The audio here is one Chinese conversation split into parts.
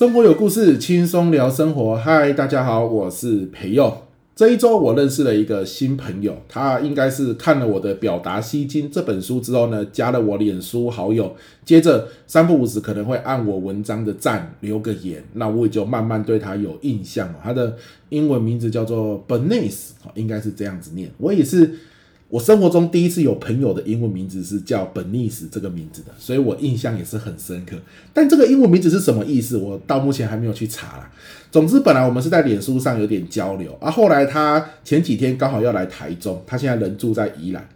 生活有故事，轻松聊生活。嗨，大家好，我是培佑。这一周我认识了一个新朋友，他应该是看了我的《表达吸睛》这本书之后呢，加了我脸书好友，接着三不五时可能会按我文章的赞，留个言，那我也就慢慢对他有印象了。他的英文名字叫做 Bernice，应该是这样子念。我也是。我生活中第一次有朋友的英文名字是叫 Bernice 这个名字的，所以我印象也是很深刻。但这个英文名字是什么意思，我到目前还没有去查啦。总之，本来我们是在脸书上有点交流，啊，后来他前几天刚好要来台中，他现在人住在宜兰，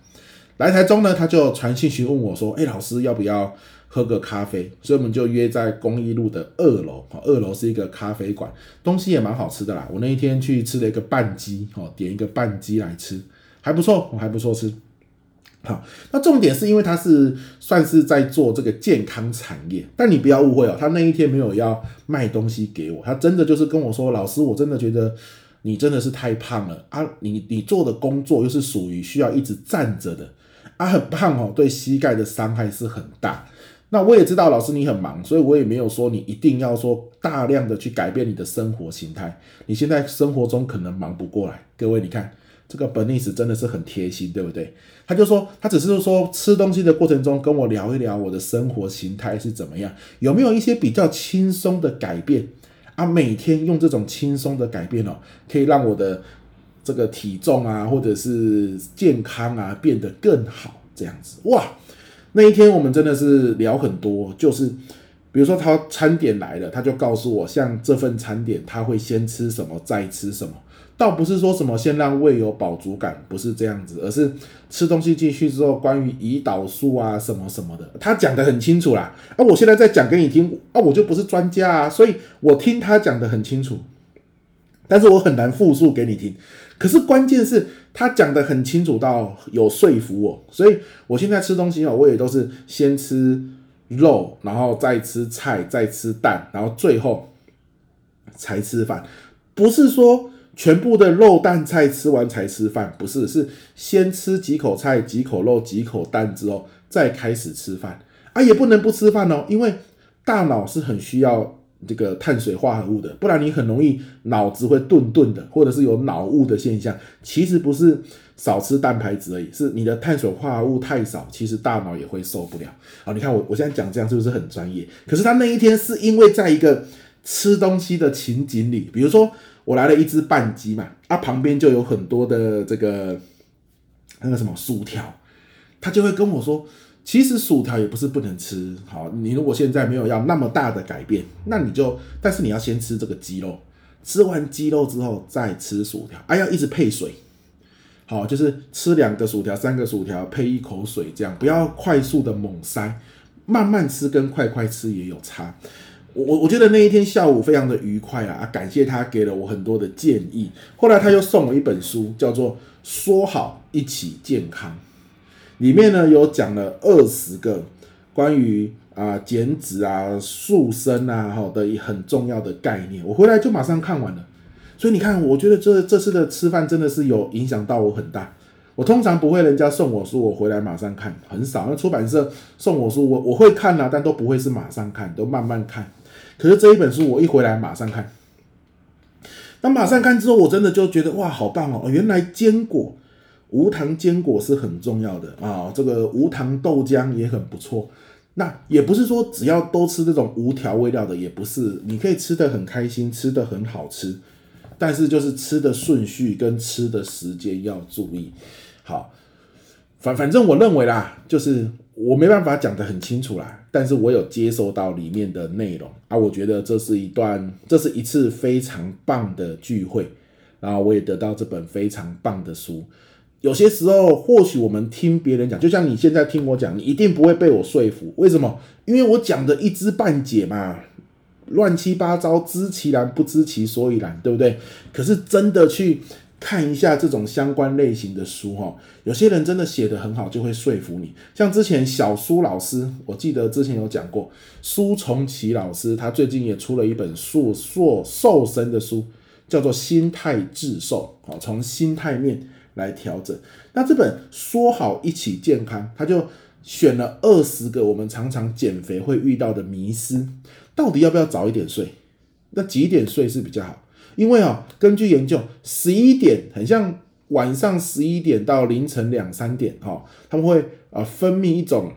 来台中呢，他就传讯询问我说：“哎，老师要不要喝个咖啡？”所以我们就约在公益路的二楼，二楼是一个咖啡馆，东西也蛮好吃的啦。我那一天去吃了一个半鸡，哦，点一个半鸡来吃。还不错，我还不错吃。好，那重点是因为他是算是在做这个健康产业，但你不要误会哦，他那一天没有要卖东西给我，他真的就是跟我说：“老师，我真的觉得你真的是太胖了啊！你你做的工作又是属于需要一直站着的啊，很胖哦，对膝盖的伤害是很大。那我也知道老师你很忙，所以我也没有说你一定要说大量的去改变你的生活形态。你现在生活中可能忙不过来，各位你看。”这个 Bernice 真的是很贴心，对不对？他就说，他只是说吃东西的过程中跟我聊一聊我的生活形态是怎么样，有没有一些比较轻松的改变啊？每天用这种轻松的改变哦，可以让我的这个体重啊，或者是健康啊变得更好，这样子哇！那一天我们真的是聊很多，就是比如说他餐点来了，他就告诉我，像这份餐点他会先吃什么，再吃什么。倒不是说什么先让胃有饱足感，不是这样子，而是吃东西进去之后，关于胰岛素啊什么什么的，他讲得很清楚啦。啊，我现在在讲给你听，啊，我就不是专家啊，所以我听他讲得很清楚，但是我很难复述给你听。可是关键是他讲得很清楚到有说服我，所以我现在吃东西哦，我也都是先吃肉，然后再吃菜，再吃蛋，然后最后才吃饭，不是说。全部的肉蛋菜吃完才吃饭，不是，是先吃几口菜、几口肉、几口蛋之后再开始吃饭啊，也不能不吃饭哦，因为大脑是很需要这个碳水化合物的，不然你很容易脑子会钝钝的，或者是有脑雾的现象。其实不是少吃蛋白质而已，是你的碳水化合物太少，其实大脑也会受不了。好，你看我我现在讲这样是不是很专业？可是他那一天是因为在一个吃东西的情景里，比如说。我来了一只半鸡嘛，啊，旁边就有很多的这个那个什么薯条，他就会跟我说，其实薯条也不是不能吃，好，你如果现在没有要那么大的改变，那你就，但是你要先吃这个鸡肉，吃完鸡肉之后再吃薯条，啊，要一直配水，好，就是吃两个薯条、三个薯条配一口水，这样不要快速的猛塞，慢慢吃跟快快吃也有差。我我觉得那一天下午非常的愉快啊！感谢他给了我很多的建议。后来他又送我一本书，叫做《说好一起健康》，里面呢有讲了二十个关于啊减脂啊塑身啊好的一很重要的概念。我回来就马上看完了。所以你看，我觉得这这次的吃饭真的是有影响到我很大。我通常不会人家送我书，我回来马上看，很少。那出版社送我书，我我会看啊，但都不会是马上看，都慢慢看。可是这一本书我一回来马上看，当马上看之后，我真的就觉得哇，好棒哦！原来坚果，无糖坚果是很重要的啊。这个无糖豆浆也很不错。那也不是说只要都吃这种无调味料的，也不是，你可以吃得很开心，吃得很好吃，但是就是吃的顺序跟吃的时间要注意。好，反反正我认为啦，就是。我没办法讲得很清楚啦，但是我有接收到里面的内容啊，我觉得这是一段，这是一次非常棒的聚会，然后我也得到这本非常棒的书。有些时候，或许我们听别人讲，就像你现在听我讲，你一定不会被我说服。为什么？因为我讲的一知半解嘛，乱七八糟，知其然不知其所以然，对不对？可是真的去。看一下这种相关类型的书哈，有些人真的写得很好，就会说服你。像之前小苏老师，我记得之前有讲过，苏崇启老师，他最近也出了一本塑塑瘦身的书，叫做《心态致瘦》，好，从心态面来调整。那这本说好一起健康，他就选了二十个我们常常减肥会遇到的迷思，到底要不要早一点睡？那几点睡是比较好？因为啊，根据研究，十一点很像晚上十一点到凌晨两三点，哈，他们会啊分泌一种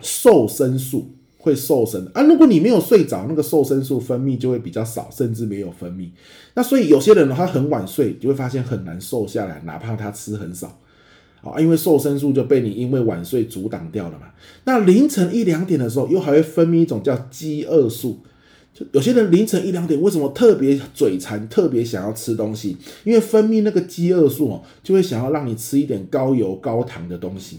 瘦身素，会瘦身啊。如果你没有睡着，那个瘦身素分泌就会比较少，甚至没有分泌。那所以有些人他很晚睡，就会发现很难瘦下来，哪怕他吃很少啊，因为瘦身素就被你因为晚睡阻挡掉了嘛。那凌晨一两点的时候，又还会分泌一种叫饥饿素。有些人凌晨一两点为什么特别嘴馋，特别想要吃东西？因为分泌那个饥饿素哦，就会想要让你吃一点高油高糖的东西。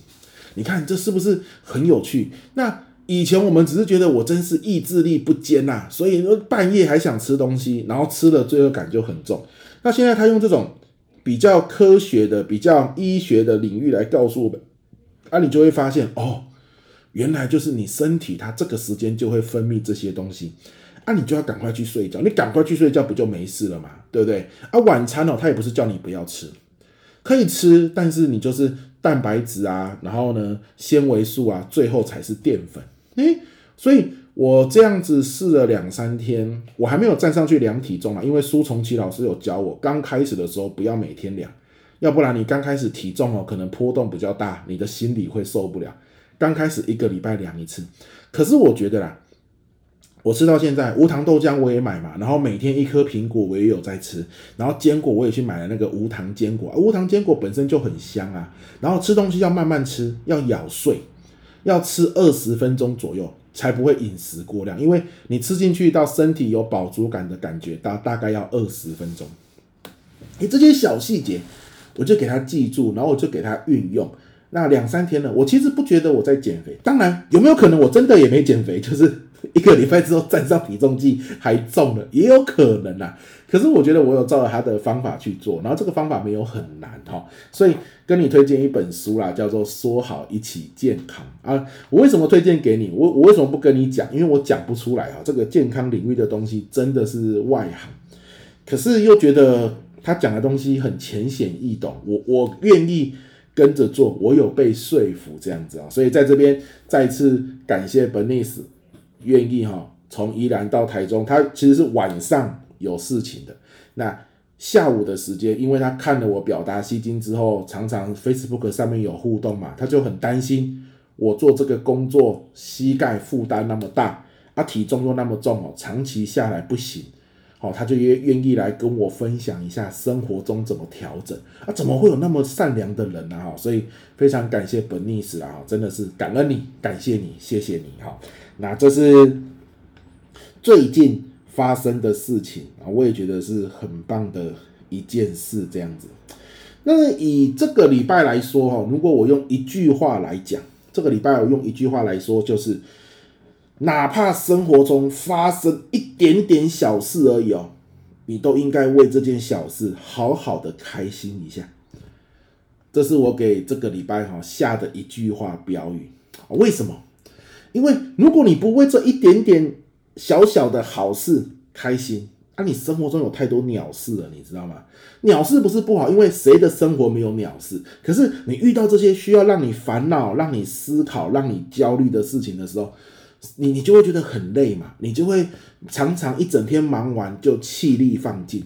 你看这是不是很有趣？那以前我们只是觉得我真是意志力不坚呐，所以半夜还想吃东西，然后吃了罪恶感就很重。那现在他用这种比较科学的、比较医学的领域来告诉我们，啊，你就会发现哦，原来就是你身体它这个时间就会分泌这些东西。那、你就要赶快去睡觉，你赶快去睡觉不就没事了嘛，对不对？啊，晚餐哦，他也不是叫你不要吃，可以吃，但是你就是蛋白质啊，然后呢，纤维素啊，最后才是淀粉。诶，所以我这样子试了两三天，我还没有站上去量体重啊，因为苏崇启老师有教我，刚开始的时候不要每天量，要不然你刚开始体重哦，可能波动比较大，你的心理会受不了。刚开始一个礼拜量一次，可是我觉得啦。我吃到现在，无糖豆浆我也买嘛，然后每天一颗苹果我也有在吃，然后坚果我也去买了那个无糖坚果，无糖坚果本身就很香啊。然后吃东西要慢慢吃，要咬碎，要吃二十分钟左右，才不会饮食过量，因为你吃进去到身体有饱足感的感觉，大大概要二十分钟。诶，这些小细节我就给他记住，然后我就给他运用。那两三天了，我其实不觉得我在减肥，当然有没有可能我真的也没减肥，就是。一个礼拜之后站上体重计还重了，也有可能啊。可是我觉得我有照着他的方法去做，然后这个方法没有很难哈。所以跟你推荐一本书啦，叫做《说好一起健康》啊。我为什么推荐给你？我我为什么不跟你讲？因为我讲不出来啊。这个健康领域的东西真的是外行，可是又觉得他讲的东西很浅显易懂，我我愿意跟着做，我有被说服这样子啊。所以在这边再次感谢 Bernice。愿意哈，从宜兰到台中，他其实是晚上有事情的。那下午的时间，因为他看了我表达吸睛之后，常常 Facebook 上面有互动嘛，他就很担心我做这个工作膝盖负担那么大，啊，体重又那么重哦，长期下来不行，好，他就愿愿意来跟我分享一下生活中怎么调整啊，怎么会有那么善良的人呢？哈，所以非常感谢本尼斯啊，真的是感恩你，感谢你，谢谢你哈。那这是最近发生的事情啊，我也觉得是很棒的一件事，这样子。那以这个礼拜来说哈，如果我用一句话来讲，这个礼拜我用一句话来说，就是哪怕生活中发生一点点小事而已哦，你都应该为这件小事好好的开心一下。这是我给这个礼拜哈下的一句话标语。为什么？因为如果你不为这一点点小小的好事开心，那、啊、你生活中有太多鸟事了，你知道吗？鸟事不是不好，因为谁的生活没有鸟事？可是你遇到这些需要让你烦恼、让你思考、让你焦虑的事情的时候，你你就会觉得很累嘛，你就会常常一整天忙完就气力放尽。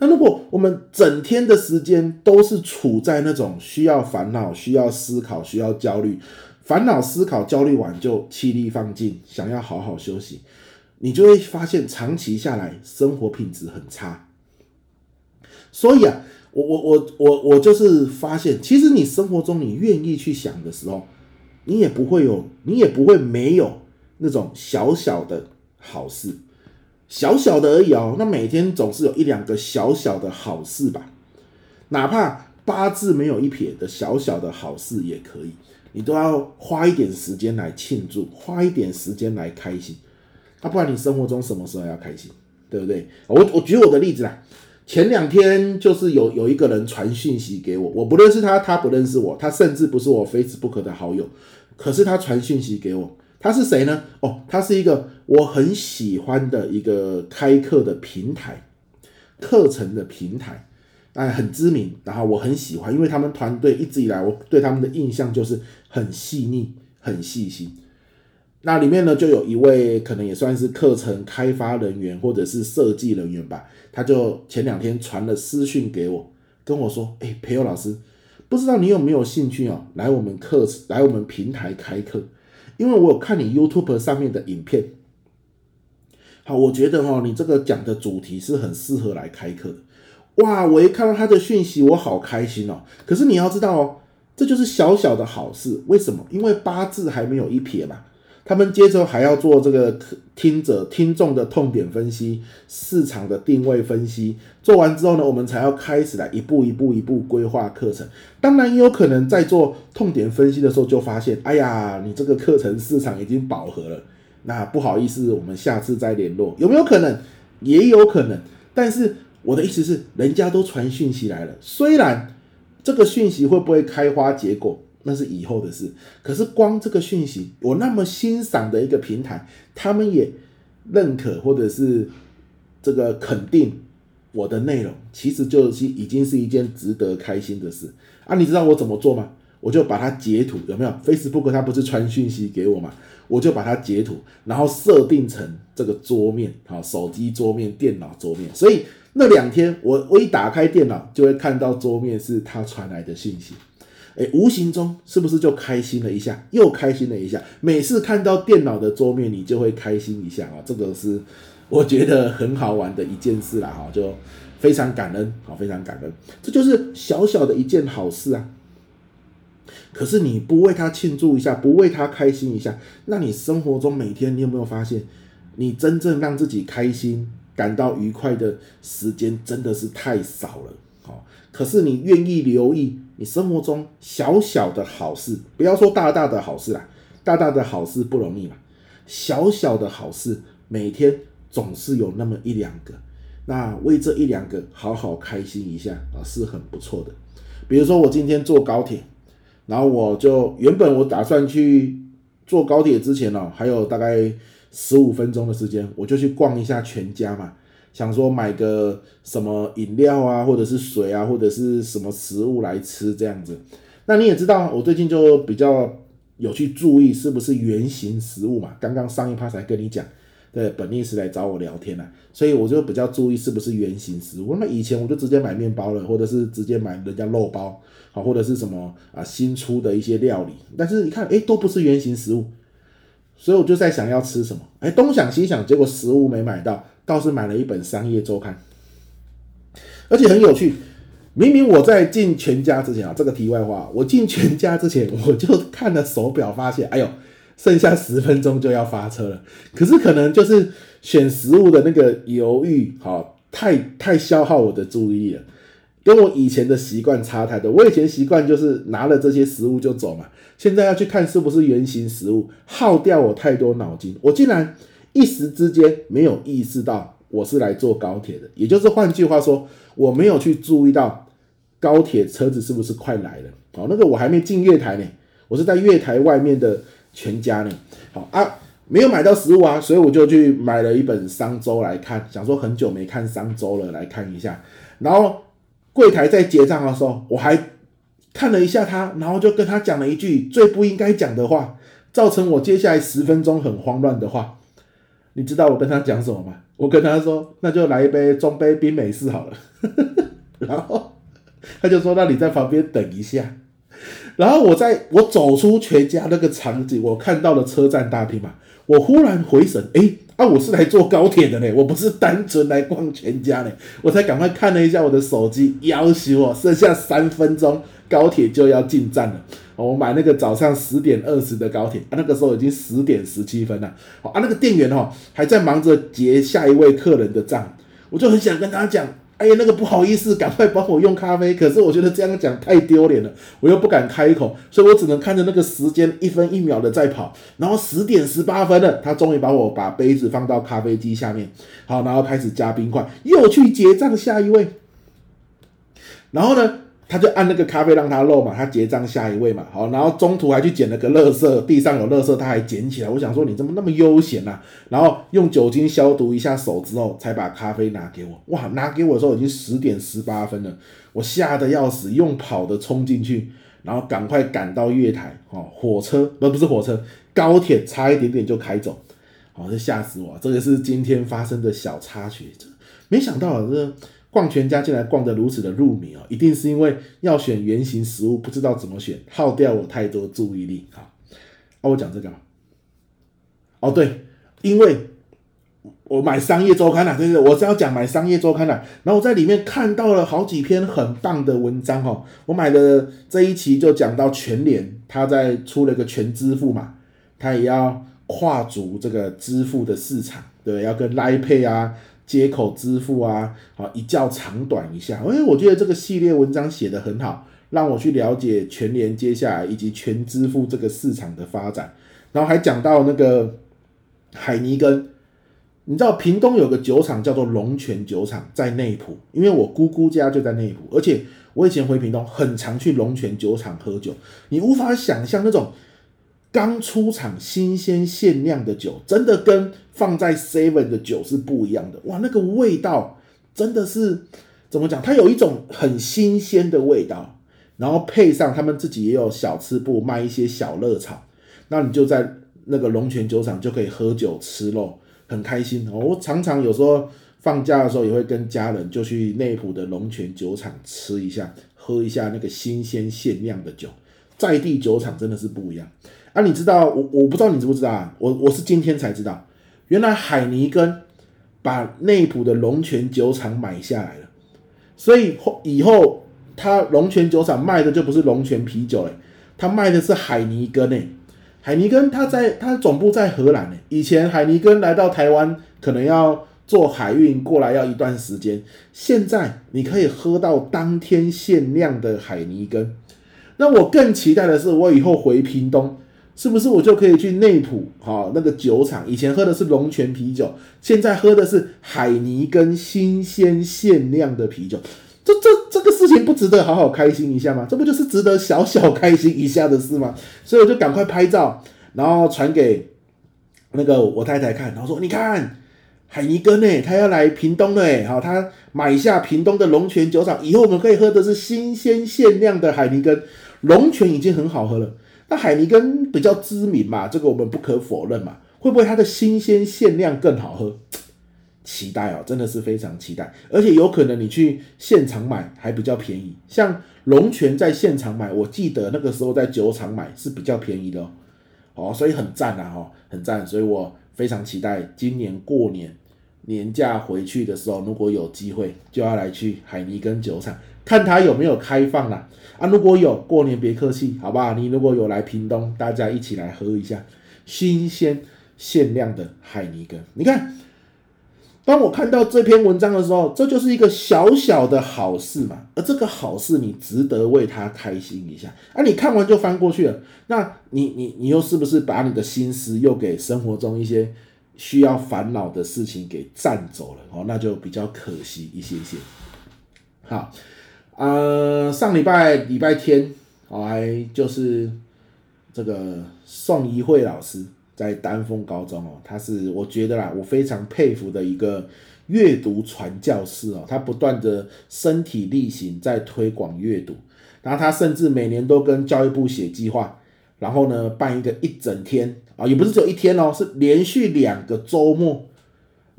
那如果我们整天的时间都是处在那种需要烦恼、需要思考、需要焦虑。烦恼、思考、焦虑完就气力放尽，想要好好休息，你就会发现长期下来生活品质很差。所以啊，我我我我我就是发现，其实你生活中你愿意去想的时候，你也不会有，你也不会没有那种小小的好事，小小的而已哦。那每天总是有一两个小小的好事吧，哪怕八字没有一撇的小小的好事也可以。你都要花一点时间来庆祝，花一点时间来开心，啊，不然你生活中什么时候要开心，对不对？我我举我的例子啦，前两天就是有有一个人传讯息给我，我不认识他，他不认识我，他甚至不是我 Facebook 的好友，可是他传讯息给我，他是谁呢？哦，他是一个我很喜欢的一个开课的平台，课程的平台。哎，很知名，然后我很喜欢，因为他们团队一直以来我对他们的印象就是很细腻、很细心。那里面呢，就有一位可能也算是课程开发人员或者是设计人员吧，他就前两天传了私讯给我，跟我说：“哎，培祐老师，不知道你有没有兴趣哦，来我们课来我们平台开课？因为我有看你 YouTube 上面的影片，好，我觉得哦，你这个讲的主题是很适合来开课的。哇，我一看到他的讯息，我好开心哦。可是你要知道哦，这就是小小的好事，为什么？因为八字还没有一撇嘛。”他们接着还要做这个听者听众的痛点分析、市场的定位分析。做完之后呢，我们才要开始来一步一步一步规划课程。当然也有可能在做痛点分析的时候就发现，哎呀，你这个课程市场已经饱和了。那不好意思，我们下次再联络。有没有可能？也有可能。但是我的意思是，人家都传讯息来了，虽然这个讯息会不会开花结果？那是以后的事。可是光这个讯息，我那么欣赏的一个平台，他们也认可或者是这个肯定我的内容，其实就是已经是一件值得开心的事啊！你知道我怎么做吗？我就把它截图，有没有？Facebook 它不是传讯息给我吗？我就把它截图，然后设定成这个桌面，好，手机桌面、电脑桌面。所以那两天，我我一打开电脑，就会看到桌面是他传来的信息。哎，无形中是不是就开心了一下？又开心了一下。每次看到电脑的桌面，你就会开心一下啊！这个是我觉得很好玩的一件事啦，哈，就非常感恩，好，非常感恩。这就是小小的一件好事啊。可是你不为他庆祝一下，不为他开心一下，那你生活中每天你有没有发现，你真正让自己开心、感到愉快的时间真的是太少了？好，可是你愿意留意。你生活中小小的好事，不要说大大的好事啦，大大的好事不容易嘛。小小的好事，每天总是有那么一两个，那为这一两个好好开心一下啊，是很不错的。比如说我今天坐高铁，然后我就原本我打算去坐高铁之前呢，还有大概十五分钟的时间，我就去逛一下全家嘛。想说买个什么饮料啊，或者是水啊，或者是什么食物来吃这样子。那你也知道，我最近就比较有去注意是不是原型食物嘛。刚刚上一趴才跟你讲，对，本意是来找我聊天啊，所以我就比较注意是不是原型食物。那以前我就直接买面包了，或者是直接买人家肉包，好，或者是什么啊新出的一些料理。但是你看，诶，都不是原型食物，所以我就在想要吃什么，哎，东想西想，结果食物没买到。倒是买了一本商业周刊，而且很有趣。明明我在进全家之前啊，这个题外话，我进全家之前我就看了手表，发现哎呦，剩下十分钟就要发车了。可是可能就是选食物的那个犹豫，好，太太消耗我的注意力了，跟我以前的习惯差太多。我以前习惯就是拿了这些食物就走嘛，现在要去看是不是原型食物，耗掉我太多脑筋。我竟然。一时之间没有意识到我是来坐高铁的，也就是换句话说，我没有去注意到高铁车子是不是快来了。好，那个我还没进月台呢，我是在月台外面的全家呢。好啊，没有买到食物啊，所以我就去买了一本商周来看，想说很久没看商周了，来看一下。然后柜台在结账的时候，我还看了一下他，然后就跟他讲了一句最不应该讲的话，造成我接下来十分钟很慌乱的话。你知道我跟他讲什么吗？我跟他说，那就来一杯中杯冰美式好了。然后他就说，那你在旁边等一下。然后我在我走出全家那个场景，我看到了车站大厅嘛，我忽然回神，诶，啊，我是来坐高铁的呢，我不是单纯来逛全家呢。我才赶快看了一下我的手机，要求我剩下三分钟，高铁就要进站了。我买那个早上十点二十的高铁，啊，那个时候已经十点十七分了，啊，那个店员哦还在忙着结下一位客人的账，我就很想跟他讲，哎呀，那个不好意思，赶快帮我用咖啡，可是我觉得这样讲太丢脸了，我又不敢开口，所以我只能看着那个时间一分一秒的在跑，然后十点十八分了，他终于把我把杯子放到咖啡机下面，好，然后开始加冰块，又去结账下一位，然后呢？他就按那个咖啡让他漏嘛，他结账下一位嘛，好，然后中途还去捡了个垃圾，地上有垃圾他还捡起来。我想说你怎么那么悠闲呐？然后用酒精消毒一下手之后，才把咖啡拿给我。哇，拿给我的时候已经十点十八分了，我吓得要死，用跑的冲进去，然后赶快赶到月台，哦，火车不不是火车，高铁差一点点就开走，哦，这吓死我！这个是今天发生的小插曲，没想到啊这逛全家竟然逛得如此的入迷哦，一定是因为要选原型食物不知道怎么选，耗掉我太多注意力。好，哦，我讲这个，哦对，因为。我买商业周刊了，对对，我是要讲买商业周刊了。然后我在里面看到了好几篇很棒的文章哦。我买的这一期就讲到全联，他在出了一个全支付嘛，他也要跨足这个支付的市场，对，要跟 Line Pay 啊接口支付啊，好一较长短一下。哎，我觉得这个系列文章写得很好，让我去了解全联接下来以及全支付这个市场的发展。然后还讲到那个海尼根。你知道屏东有个酒厂叫做龙泉酒厂，在内埔，因为我姑姑家就在内埔，而且我以前回屏东很常去龙泉酒厂喝酒。你无法想象那种刚出厂新鲜限量的酒，真的跟放在 Seven 的酒是不一样的。哇，那个味道真的是怎么讲？它有一种很新鲜的味道，然后配上他们自己也有小吃部卖一些小热炒，那你就在那个龙泉酒厂就可以喝酒吃肉。很开心！我常常有时候放假的时候也会跟家人就去内埔的龙泉酒厂吃一下，喝一下那个新鲜限量的酒，在地酒厂真的是不一样啊！你知道我我不知道你知不知道啊？我我是今天才知道，原来海尼根把内埔的龙泉酒厂买下来了，所以后以后他龙泉酒厂卖的就不是龙泉啤酒了，他卖的是海尼根诶。海尼根，他在他总部在荷兰呢。以前海尼根来到台湾，可能要坐海运过来，要一段时间。现在你可以喝到当天限量的海尼根。那我更期待的是，我以后回屏东，是不是我就可以去内埔？哈，那个酒厂，以前喝的是龙泉啤酒，现在喝的是海尼根新鲜限量的啤酒。这这这个事情不值得好好开心一下吗？这不就是值得小小开心一下的事吗？所以我就赶快拍照，然后传给那个我太太看，然后说：“你看，海尼根呢，他要来屏东了哎，好，他买下屏东的龙泉酒厂，以后我们可以喝的是新鲜限量的海尼根。龙泉已经很好喝了，那海尼根比较知名嘛，这个我们不可否认嘛。会不会它的新鲜限量更好喝？”期待哦，真的是非常期待，而且有可能你去现场买还比较便宜。像龙泉在现场买，我记得那个时候在酒厂买是比较便宜的哦，哦，所以很赞啊，哈，很赞，所以我非常期待今年过年年假回去的时候，如果有机会就要来去海尼根酒厂看它有没有开放啦。啊，如果有，过年别客气，好不好？你如果有来屏东，大家一起来喝一下新鲜限量的海尼根，你看。当我看到这篇文章的时候，这就是一个小小的好事嘛。而这个好事，你值得为他开心一下。啊，你看完就翻过去了，那你你你又是不是把你的心思又给生活中一些需要烦恼的事情给占走了？哦，那就比较可惜一些些。好，呃，上礼拜礼拜天，我还就是这个宋怡慧老师。在丹凤高中哦，他是我觉得啦，我非常佩服的一个阅读传教士哦，他不断的身体力行在推广阅读，然后他甚至每年都跟教育部写计划，然后呢办一个一整天啊，也不是只有一天哦，是连续两个周末，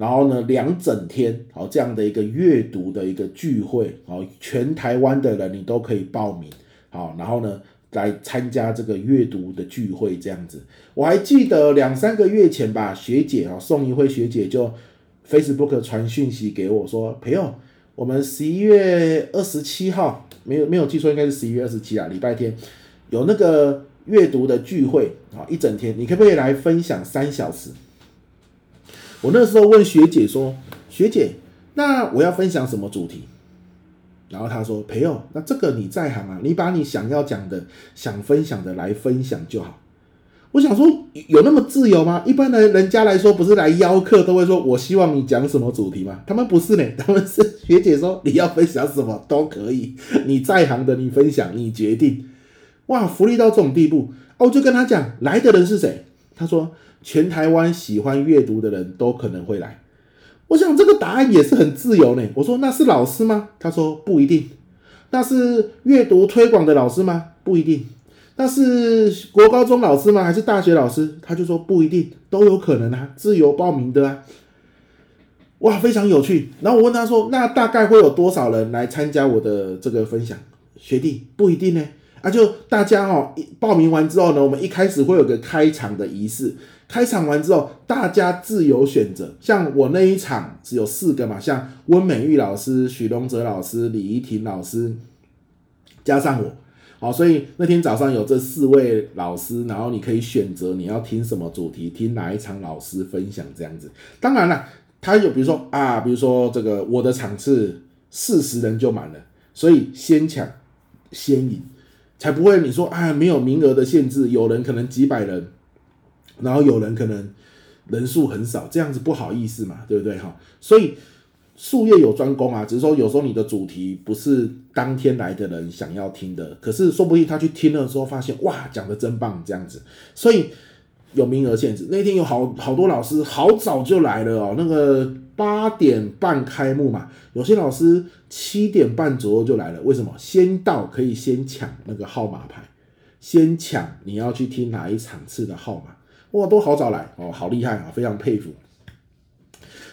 然后呢两整天好这样的一个阅读的一个聚会好，全台湾的人你都可以报名好，然后呢。来参加这个阅读的聚会，这样子，我还记得两三个月前吧，学姐啊，宋怡慧学姐就 Facebook 传讯息给我说，朋友，我们十一月二十七号，没有没有记错，应该是十一月二十七啊，礼拜天有那个阅读的聚会啊，一整天，你可不可以来分享三小时？我那时候问学姐说，学姐，那我要分享什么主题？然后她说：“朋友，那这个你在行啊，你把你想要讲的、想分享的来分享就好。”我想说，有那么自由吗？一般的人家来说，不是来邀客都会说：“我希望你讲什么主题吗？”他们不是呢，他们是学姐说：“你要分享什么都可以，你在行的你分享，你决定。”哇，福利到这种地步哦！我就跟他讲，来的人是谁？他说：“全台湾喜欢阅读的人都可能会来。”我想这个答案也是很自由呢。我说，那是老师吗？他说不一定。那是阅读推广的老师吗？不一定。那是国高中老师吗？还是大学老师？他就说不一定，都有可能啊，自由报名的啊。哇，非常有趣。然后我问他说：“那大概会有多少人来参加我的这个分享？”学弟不一定呢。啊，就大家哦，报名完之后呢，我们一开始会有个开场的仪式。开场完之后，大家自由选择。像我那一场只有四个嘛，像温美玉老师、许龙哲老师、李怡婷老师，加上我。好，所以那天早上有这四位老师，然后你可以选择你要听什么主题，听哪一场老师分享这样子。当然了，他有比如说啊，比如说这个我的场次四十人就满了，所以先抢先赢，才不会你说啊没有名额的限制，有人可能几百人，然后有人可能人数很少，这样子不好意思嘛，对不对哈？所以。术业有专攻啊，只是说有时候你的主题不是当天来的人想要听的，可是说不定他去听了之后发现，哇，讲的真棒这样子，所以有名额限制。那天有好好多老师好早就来了哦，那个八点半开幕嘛，有些老师七点半左右就来了。为什么？先到可以先抢那个号码牌，先抢你要去听哪一场次的号码，哇，都好早来哦，好厉害啊，非常佩服。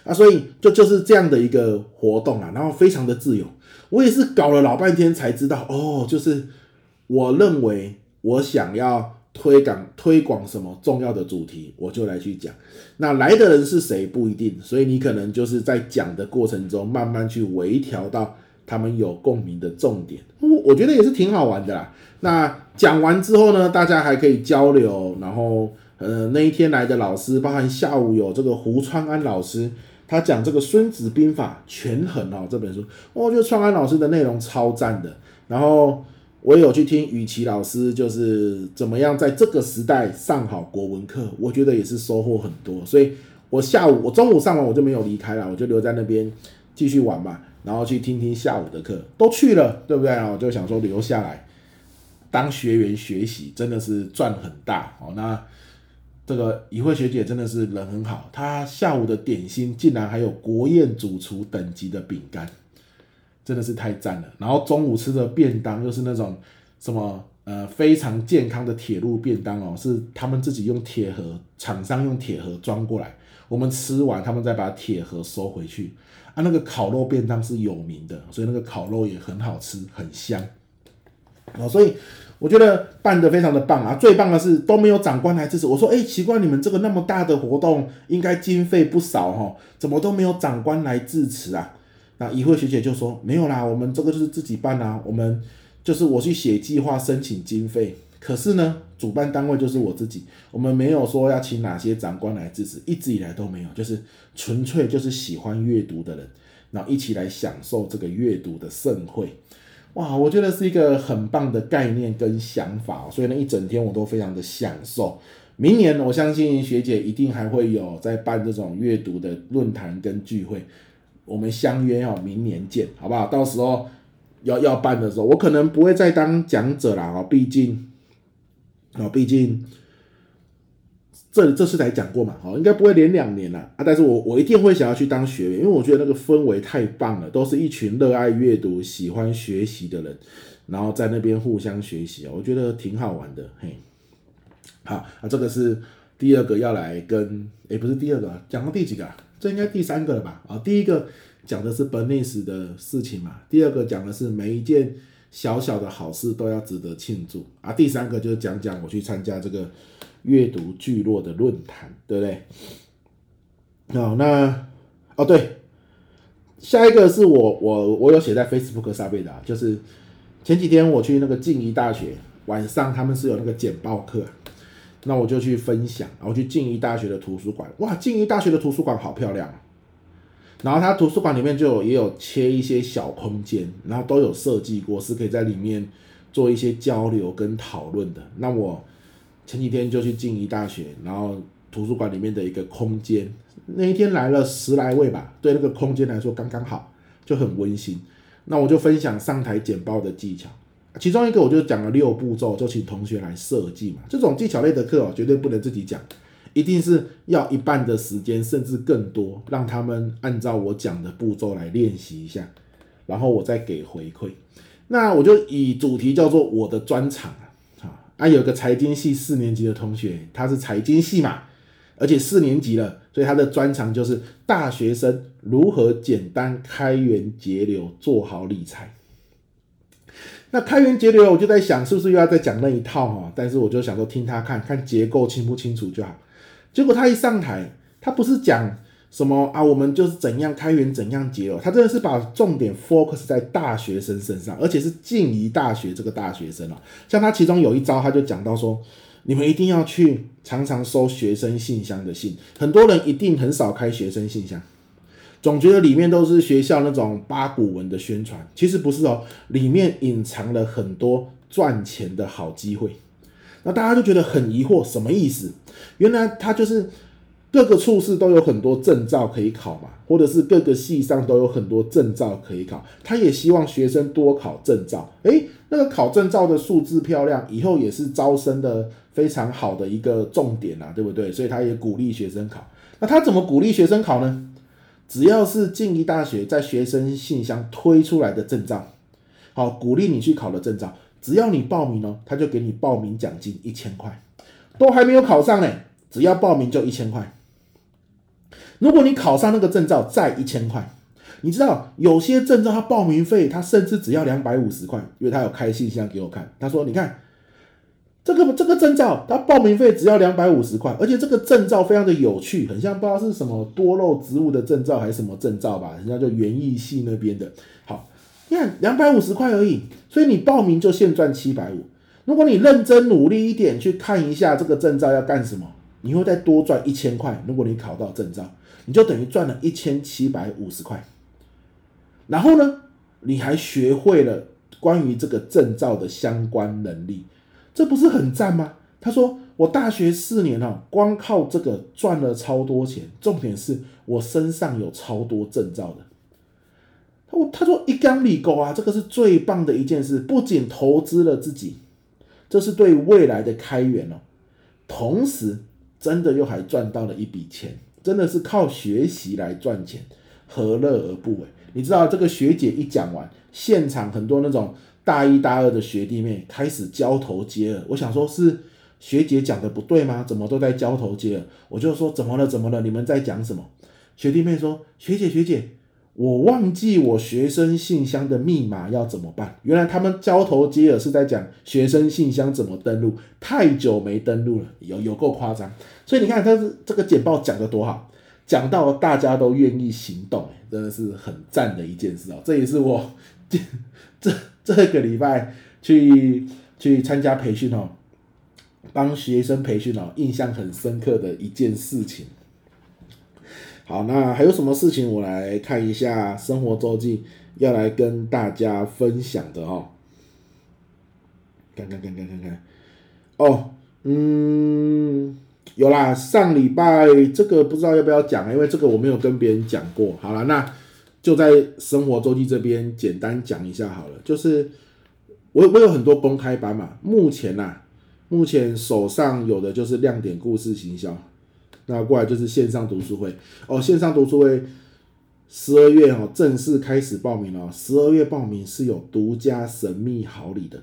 啊，所以就就是这样的一个活动啊，然后非常的自由。我也是搞了老半天才知道，哦，就是我认为我想要推广推广什么重要的主题，我就来去讲。那来的人是谁不一定，所以你可能就是在讲的过程中慢慢去微调到他们有共鸣的重点。我我觉得也是挺好玩的啦。那讲完之后呢，大家还可以交流，然后呃那一天来的老师，包含下午有这个胡川安老师。他讲这个《孙子兵法权衡》哦，这本书，我觉得川安老师的内容超赞的。然后我也有去听雨琦老师，就是怎么样在这个时代上好国文课，我觉得也是收获很多。所以我下午我中午上完我就没有离开了，我就留在那边继续玩嘛，然后去听听下午的课，都去了，对不对？我就想说留下来当学员学习，真的是赚很大哦。那。这个怡慧学姐真的是人很好，她下午的点心竟然还有国宴主厨等级的饼干，真的是太赞了。然后中午吃的便当又是那种什么呃非常健康的铁路便当哦，是他们自己用铁盒，厂商用铁盒装过来，我们吃完他们再把铁盒收回去。啊，那个烤肉便当是有名的，所以那个烤肉也很好吃，很香。哦，所以。我觉得办得非常的棒啊！最棒的是都没有长官来支持。我说，哎，奇怪，你们这个那么大的活动，应该经费不少哈，怎么都没有长官来支持啊？那怡慧学姐就说，没有啦，我们这个就是自己办啊，我们就是我去写计划申请经费，可是呢，主办单位就是我自己，我们没有说要请哪些长官来支持，一直以来都没有，就是纯粹就是喜欢阅读的人，然后一起来享受这个阅读的盛会。哇，我觉得是一个很棒的概念跟想法，所以呢，一整天我都非常的享受。明年我相信学姐一定还会有在办这种阅读的论坛跟聚会，我们相约哦，明年见，好不好？到时候要要办的时候，我可能不会再当讲者了，哦，毕竟，哦，毕竟。这这次才讲过嘛，好，应该不会连两年了啊！但是我我一定会想要去当学员，因为我觉得那个氛围太棒了，都是一群热爱阅读、喜欢学习的人，然后在那边互相学习啊，我觉得挺好玩的。嘿，好啊，这个是第二个要来跟，诶，不是第二个，讲到第几个啊？这应该第三个了吧？啊，第一个讲的是 Bernice 的事情嘛，第二个讲的是每一件小小的好事都要值得庆祝啊，第三个就是讲讲我去参加这个。阅读聚落的论坛，对不对？好，那哦对，下一个是我我我有写在 Facebook 上面的，就是前几天我去那个静宜大学，晚上他们是有那个简报课，那我就去分享，然后去静宜大学的图书馆，哇，静宜大学的图书馆好漂亮，然后它图书馆里面就有也有切一些小空间，然后都有设计过，是可以在里面做一些交流跟讨论的，那我。前几天就去静宜大学，然后图书馆里面的一个空间，那一天来了十来位吧，对那个空间来说刚刚好，就很温馨。那我就分享上台简报的技巧，其中一个我就讲了六步骤，就请同学来设计嘛。这种技巧类的课哦，绝对不能自己讲，一定是要一半的时间，甚至更多，让他们按照我讲的步骤来练习一下，然后我再给回馈。那我就以主题叫做我的专长啊，啊，有个财经系四年级的同学，他是财经系嘛，而且四年级了，所以他的专长就是大学生如何简单开源节流，做好理财。那开源节流，我就在想，是不是又要再讲那一套哈？但是我就想说，听他看看结构清不清楚就好。结果他一上台，他不是讲。什么啊？我们就是怎样开源，怎样节流。他真的是把重点 focus 在大学生身上，而且是静宜大学这个大学生啊。像他其中有一招，他就讲到说，你们一定要去常常收学生信箱的信。很多人一定很少开学生信箱，总觉得里面都是学校那种八股文的宣传。其实不是哦，里面隐藏了很多赚钱的好机会。那大家就觉得很疑惑，什么意思？原来他就是。各个处室都有很多证照可以考嘛，或者是各个系上都有很多证照可以考。他也希望学生多考证照，诶，那个考证照的数字漂亮，以后也是招生的非常好的一个重点啊，对不对？所以他也鼓励学生考。那他怎么鼓励学生考呢？只要是静宜大学在学生信箱推出来的证照，好，鼓励你去考的证照，只要你报名哦，他就给你报名奖金一千块。都还没有考上呢，只要报名就一千块。如果你考上那个证照，再一千块。你知道有些证照他报名费，他甚至只要两百五十块，因为他有开信箱给我看。他说：“你看这个这个证照，他报名费只要两百五十块，而且这个证照非常的有趣，很像不知道是什么多肉植物的证照还是什么证照吧，人家就园艺系那边的。好，你看两百五十块而已，所以你报名就现赚七百五。如果你认真努力一点去看一下这个证照要干什么，你会再多赚一千块。如果你考到证照。”你就等于赚了一千七百五十块，然后呢，你还学会了关于这个证照的相关能力，这不是很赞吗？他说我大学四年哦，光靠这个赚了超多钱，重点是我身上有超多证照的。他说一缸里狗啊，这个是最棒的一件事，不仅投资了自己，这是对未来的开源哦，同时真的又还赚到了一笔钱。真的是靠学习来赚钱，何乐而不为？你知道这个学姐一讲完，现场很多那种大一大二的学弟妹开始交头接耳。我想说，是学姐讲的不对吗？怎么都在交头接耳？我就说怎么了？怎么了？你们在讲什么？学弟妹说：学姐学姐，我忘记我学生信箱的密码要怎么办？原来他们交头接耳是在讲学生信箱怎么登录，太久没登录了，有有够夸张。所以你看，他这个简报讲得多好，讲到大家都愿意行动，真的是很赞的一件事哦。这也是我这这这个礼拜去去参加培训哦，帮学生培训哦，印象很深刻的一件事情。好，那还有什么事情？我来看一下生活周记要来跟大家分享的哦。看看看看看看，哦，嗯。有啦，上礼拜这个不知道要不要讲，因为这个我没有跟别人讲过。好了，那就在生活周记这边简单讲一下好了。就是我我有很多公开班嘛，目前呐、啊，目前手上有的就是亮点故事行销，那过来就是线上读书会哦，线上读书会十二月哦正式开始报名了，十二月报名是有独家神秘好礼的，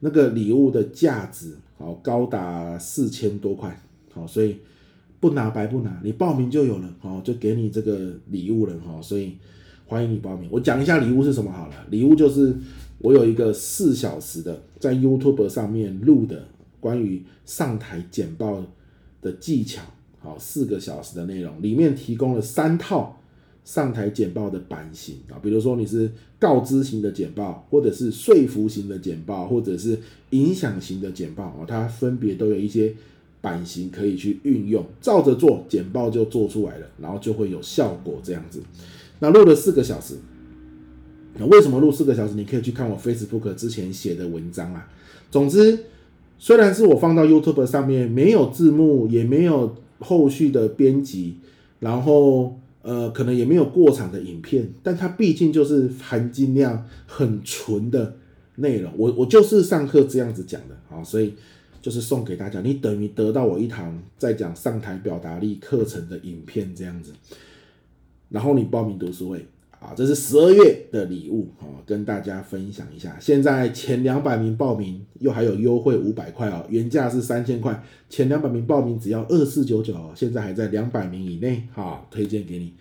那个礼物的价值哦高达四千多块。好，所以不拿白不拿，你报名就有了，好，就给你这个礼物了，哈，所以欢迎你报名。我讲一下礼物是什么好了，礼物就是我有一个四小时的在 YouTube 上面录的关于上台简报的技巧，好，四个小时的内容，里面提供了三套上台简报的版型啊，比如说你是告知型的简报，或者是说服型的简报，或者是影响型的简报啊，它分别都有一些。版型可以去运用，照着做，简报就做出来了，然后就会有效果这样子。那录了四个小时，那为什么录四个小时？你可以去看我 Facebook 之前写的文章啊。总之，虽然是我放到 YouTube 上面，没有字幕，也没有后续的编辑，然后呃，可能也没有过场的影片，但它毕竟就是含金量很纯的内容。我我就是上课这样子讲的啊，所以。就是送给大家，你等于得到我一堂在讲上台表达力课程的影片这样子，然后你报名读书会啊，这是十二月的礼物哦，跟大家分享一下。现在前两百名报名又还有优惠五百块哦，原价是三千块，前两百名报名只要二四九九，现在还在两百名以内哈，推荐给你。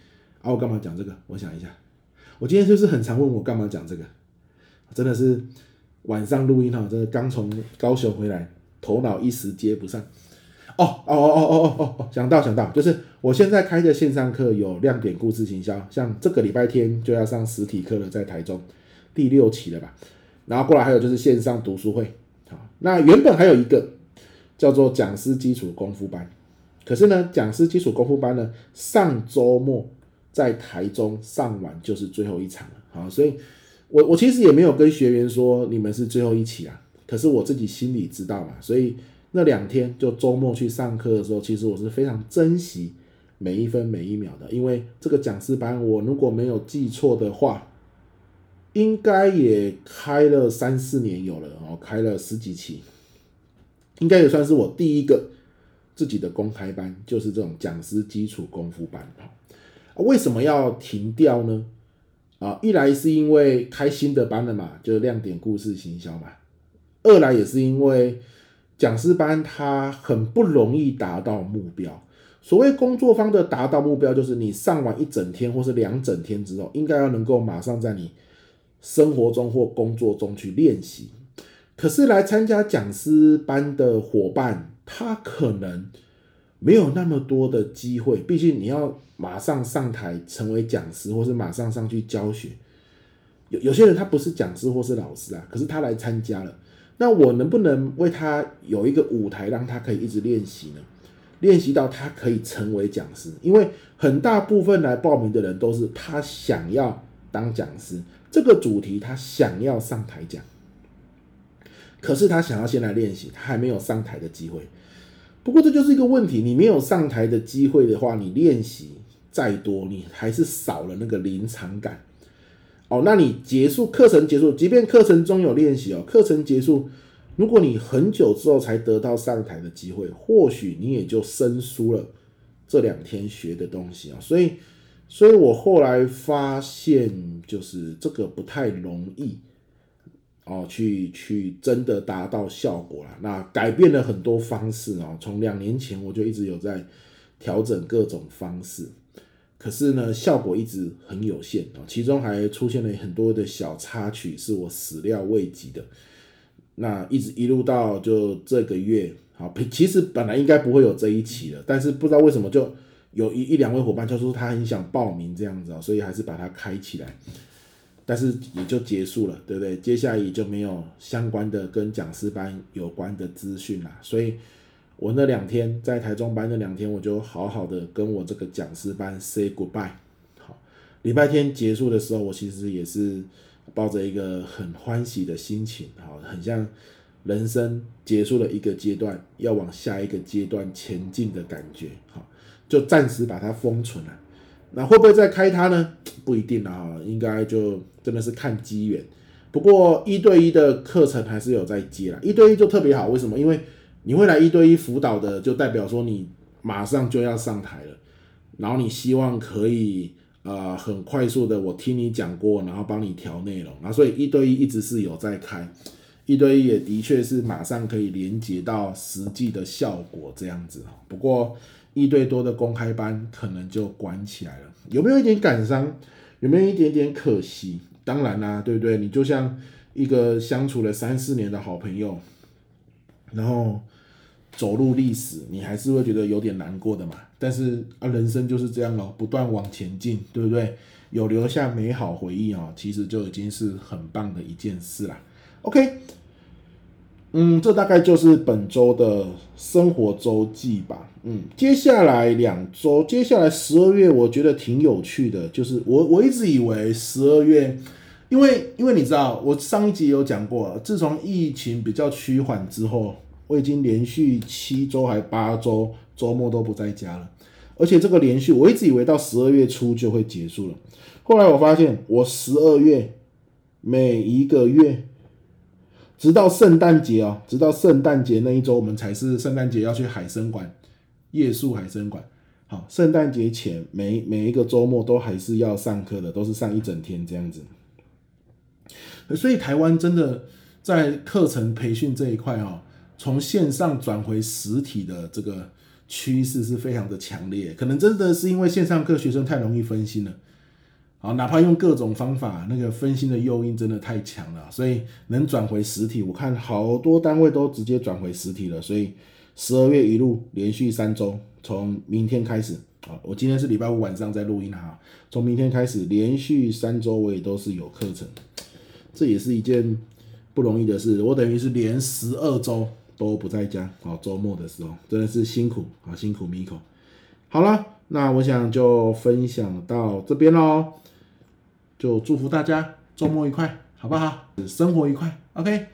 啊，我干嘛讲这个？我想一下，我今天就是很常问我干嘛讲这个，真的是晚上录音哈，真的刚从高雄回来，头脑一时接不上。哦哦哦哦哦哦，想到想到，就是我现在开的线上课有亮点故事行销，像这个礼拜天就要上实体课了，在台中第六期了吧。然后过来还有就是线上读书会，好，那原本还有一个叫做讲师基础功夫班，可是呢，讲师基础功夫班呢，上周末在台中上完就是最后一场了，好，所以我我其实也没有跟学员说你们是最后一期啊，可是我自己心里知道嘛，所以。那两天就周末去上课的时候，其实我是非常珍惜每一分每一秒的，因为这个讲师班，我如果没有记错的话，应该也开了三四年有了哦，开了十几期，应该也算是我第一个自己的公开班，就是这种讲师基础功夫班。为什么要停掉呢？啊，一来是因为开新的班了嘛，就是亮点故事行销嘛；二来也是因为。讲师班它很不容易达到目标。所谓工作方的达到目标，就是你上完一整天或是两整天之后，应该要能够马上在你生活中或工作中去练习。可是来参加讲师班的伙伴，他可能没有那么多的机会。毕竟你要马上上台成为讲师，或是马上上去教学。有有些人他不是讲师或是老师啊，可是他来参加了。那我能不能为他有一个舞台，让他可以一直练习呢？练习到他可以成为讲师，因为很大部分来报名的人都是他想要当讲师，这个主题他想要上台讲，可是他想要先来练习，他还没有上台的机会。不过这就是一个问题，你没有上台的机会的话，你练习再多，你还是少了那个临场感。哦，那你结束课程结束，即便课程中有练习哦，课程结束，如果你很久之后才得到上台的机会，或许你也就生疏了这两天学的东西啊。所以，所以我后来发现，就是这个不太容易哦，去去真的达到效果了。那改变了很多方式哦，从两年前我就一直有在调整各种方式。可是呢，效果一直很有限啊，其中还出现了很多的小插曲，是我始料未及的。那一直一路到就这个月，好，其实本来应该不会有这一期的，但是不知道为什么就有一一两位伙伴就说他很想报名这样子啊，所以还是把它开起来，但是也就结束了，对不对？接下来也就没有相关的跟讲师班有关的资讯啦，所以。我那两天在台中班那两天，我就好好的跟我这个讲师班 say goodbye。好，礼拜天结束的时候，我其实也是抱着一个很欢喜的心情，好，很像人生结束了一个阶段，要往下一个阶段前进的感觉。好，就暂时把它封存了。那会不会再开它呢？不一定啊，应该就真的是看机缘。不过一对一的课程还是有在接啦，一对一就特别好。为什么？因为你会来一对一辅导的，就代表说你马上就要上台了，然后你希望可以呃很快速的，我听你讲过，然后帮你调内容，啊，所以一对一一直是有在开，一对一也的确是马上可以连接到实际的效果这样子。不过一对多的公开班可能就关起来了，有没有一点感伤？有没有一点点可惜？当然啦，啊，对不对？你就像一个相处了三四年的好朋友，然后。走入历史，你还是会觉得有点难过的嘛。但是啊，人生就是这样咯，不断往前进，对不对？有留下美好回忆哦，其实就已经是很棒的一件事啦。OK，嗯，这大概就是本周的生活周记吧。嗯，接下来两周，接下来十二月，我觉得挺有趣的。就是我我一直以为十二月，因为因为你知道，我上一集有讲过，自从疫情比较趋缓之后。我已经连续七周还八周周末都不在家了，而且这个连续我一直以为到十二月初就会结束了，后来我发现我十二月每一个月，直到圣诞节哦，直到圣诞节那一周，我们才是圣诞节要去海生馆夜宿海生馆，好，圣诞节前每每一个周末都还是要上课的，都是上一整天这样子。所以台湾真的在课程培训这一块哦，从线上转回实体的这个趋势是非常的强烈。可能真的是因为线上课学生太容易分心了。好，哪怕用各种方法，那个分心的诱因真的太强了，所以能转回实体，我看好多单位都直接转回实体了。所以十二月一路连续三周，从明天开始，啊，我今天是礼拜五晚上在录音哈，从明天开始连续三周我也都是有课程，这也是一件不容易的事。我等于是连十二周都不在家，好，周末的时候真的是辛苦啊，辛苦 Miko。好了，那我想就分享到这边喽。就祝福大家周末愉快，好不好？生活愉快，OK。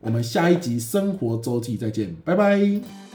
我们下一集生活周记再见，拜拜。